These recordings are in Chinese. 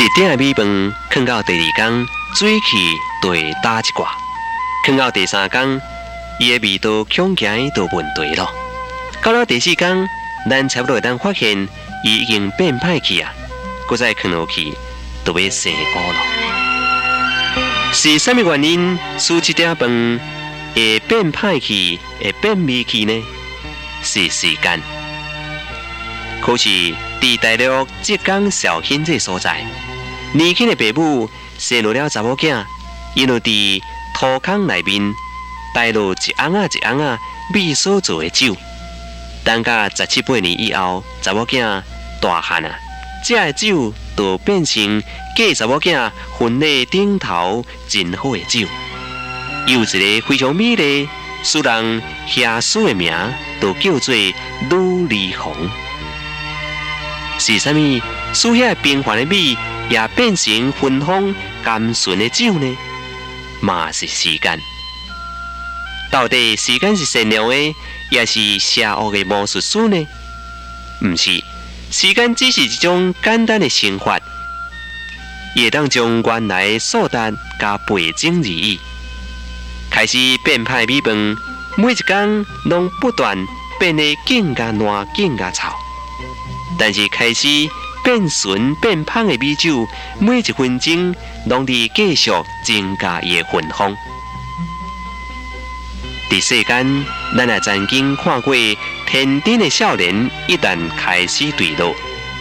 一鼎米饭，放到第二天，水气就会打一挂；放到第三天，伊的味道恐惊都问题了。到了第四天，咱差不多会当发现，伊已经变歹去啊！搁再放落去，就要生菇了。是什么原因使一鼎饭会变歹去、会变味去呢？是时间。可是，伫大陆浙江绍兴这所在。年轻的爸母生落了查某囝，因为伫土坑内面带落一盎啊一盎啊米所做的酒。等到十七八年以后，查某囝大汉啊，这个酒就变成嫁查某囝婚礼顶头真好的酒。有一个非常美丽、使人遐思的名，就叫做女离红。是啥物？使遐平凡的米？也变成芬芳甘醇的酒呢？嘛是时间。到底时间是善良的，也是邪恶的魔术师呢？不是，时间只是一种简单的生法，也当将原来素淡加倍增而已。开始变派米饭，每一天拢不断变得更加烂、更加臭。但是开始。变纯变胖的米酒，每一分钟拢伫继续增加伊的芬芳。伫世间，咱也曾经看过天真的少年，一旦开始坠落，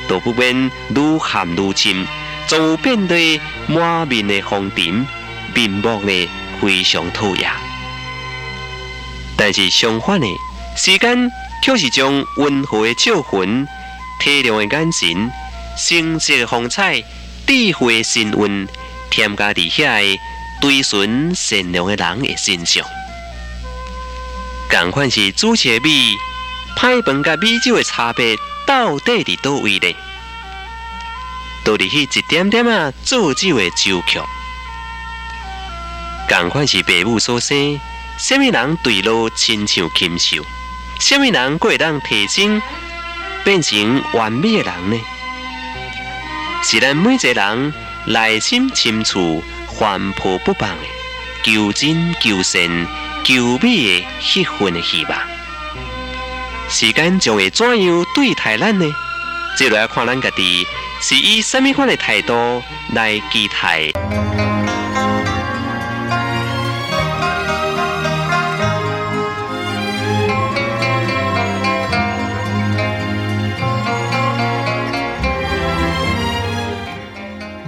都不免愈陷愈深，总有变得满面的红尘，面目呢非常讨厌。但是相反的，时间却是将温和的笑魂、体谅的眼神。生色风采、智慧的神韵，添加伫遐个追寻善良的人的身上。共款是主持米、歹饭甲米酒的差别，到底伫倒位呢？都伫去一点点啊做酒的酒曲。共款是父母所生，什么人对路亲像禽兽？什么人会当提升变成完美的人呢？是咱每一个人内心深处翻破不放的求真、求善、求美的迄份希望。时间将会怎样对待咱呢？这就要看咱家己是以什么款的态度来期待。